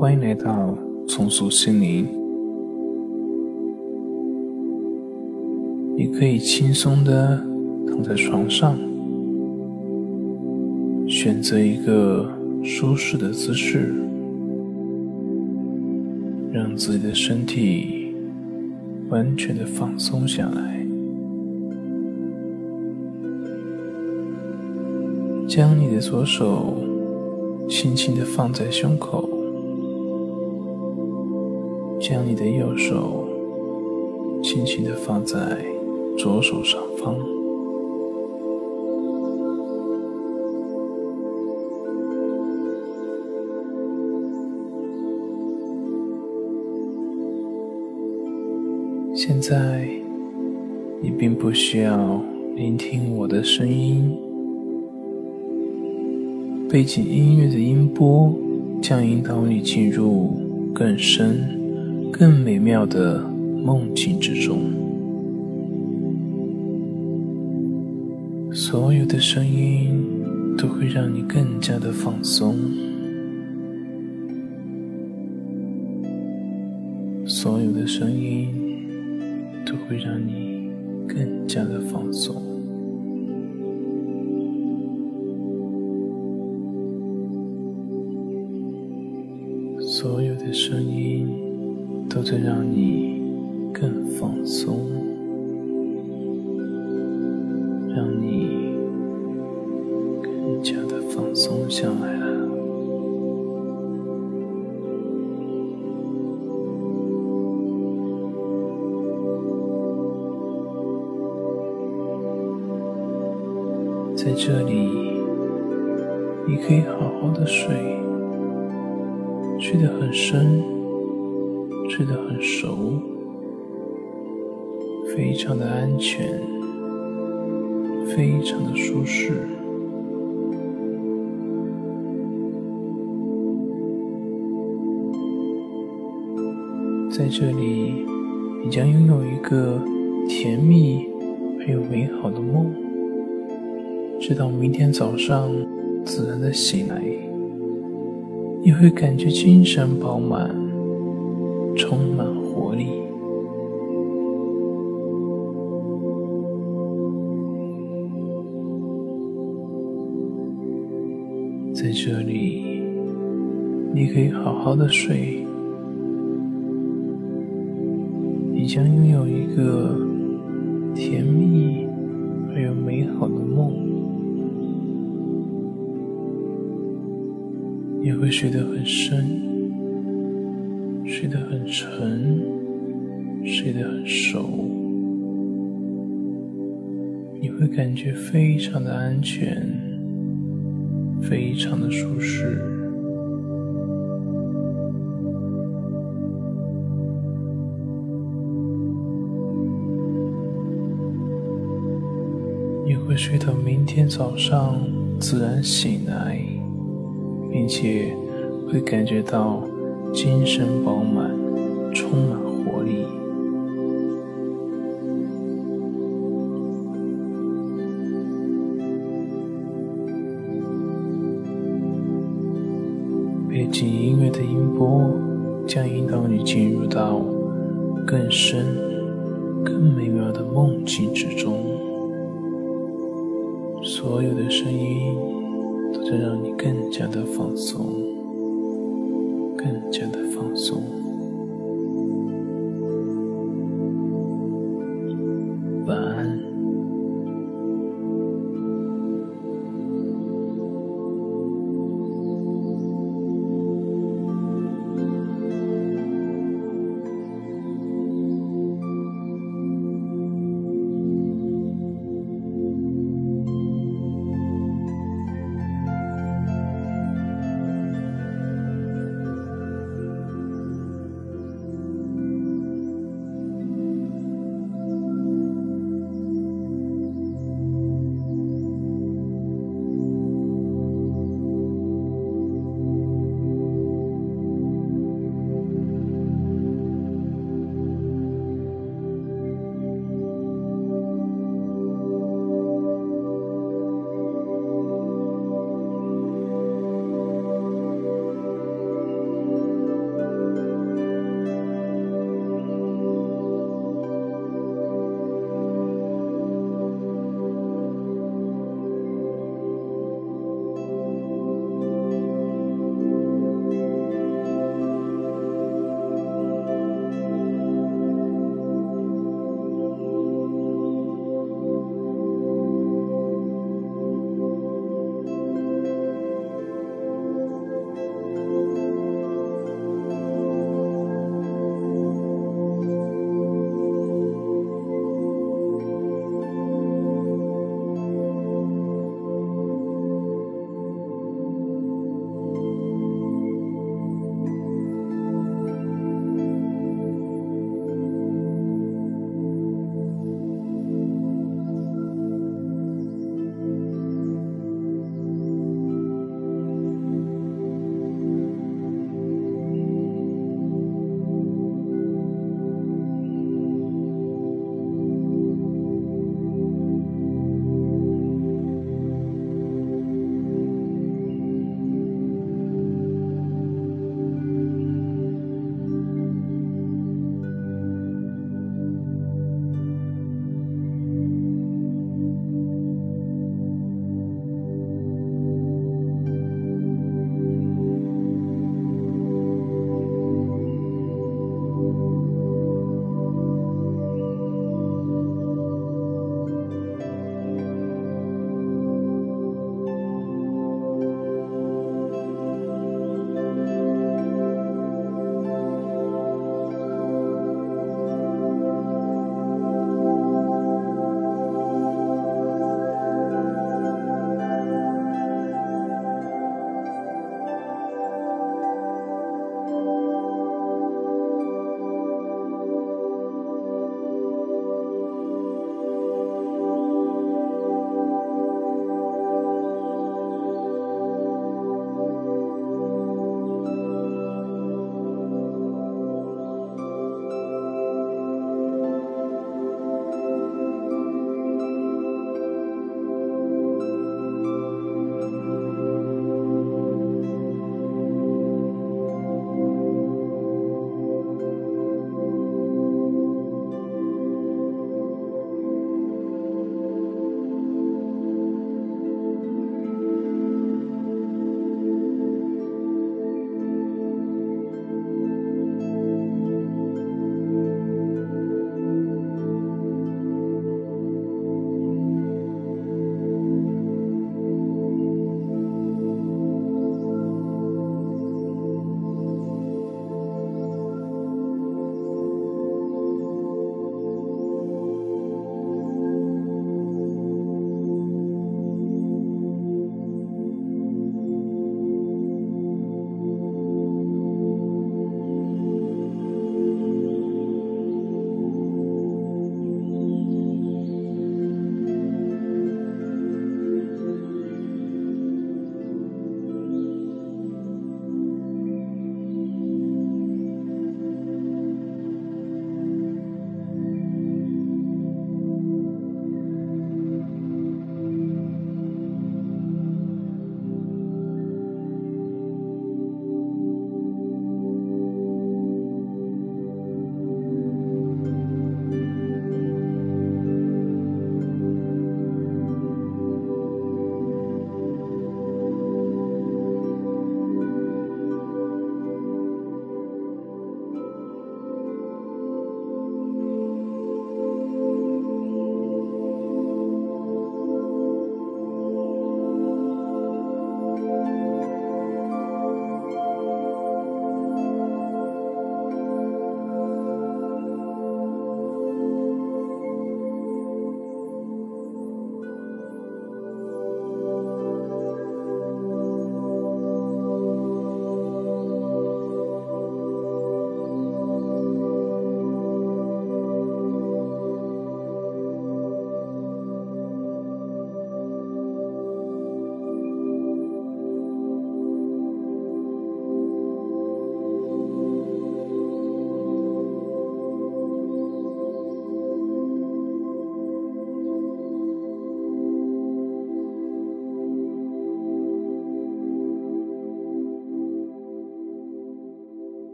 欢迎来到重塑心灵。你可以轻松的躺在床上，选择一个舒适的姿势，让自己的身体完全的放松下来，将你的左手轻轻的放在胸口。将你的右手轻轻的放在左手上方，现在你并不需要聆听我的声音，背景音乐的音波将引导你进入更深。更美妙的梦境之中，所有的声音都会让你更加的放松，所有的声音都会让你更加的放松，所有的声音。都在让你更放松，让你更加的放松下来了。在这里，你可以好好的睡，睡得很深。睡得很熟，非常的安全，非常的舒适。在这里，你将拥有一个甜蜜而又美好的梦，直到明天早上自然的醒来，你会感觉精神饱满。充满活力，在这里，你可以好好的睡，你将拥有一个甜蜜而又美好的梦，你会睡得很深。睡得很沉，睡得很熟，你会感觉非常的安全，非常的舒适，你会睡到明天早上自然醒来，并且会感觉到。精神饱满，充满活力。背景音乐的音波将引导你进入到更深、更美妙的梦境之中。所有的声音都在让你更加的放松。更加的放松。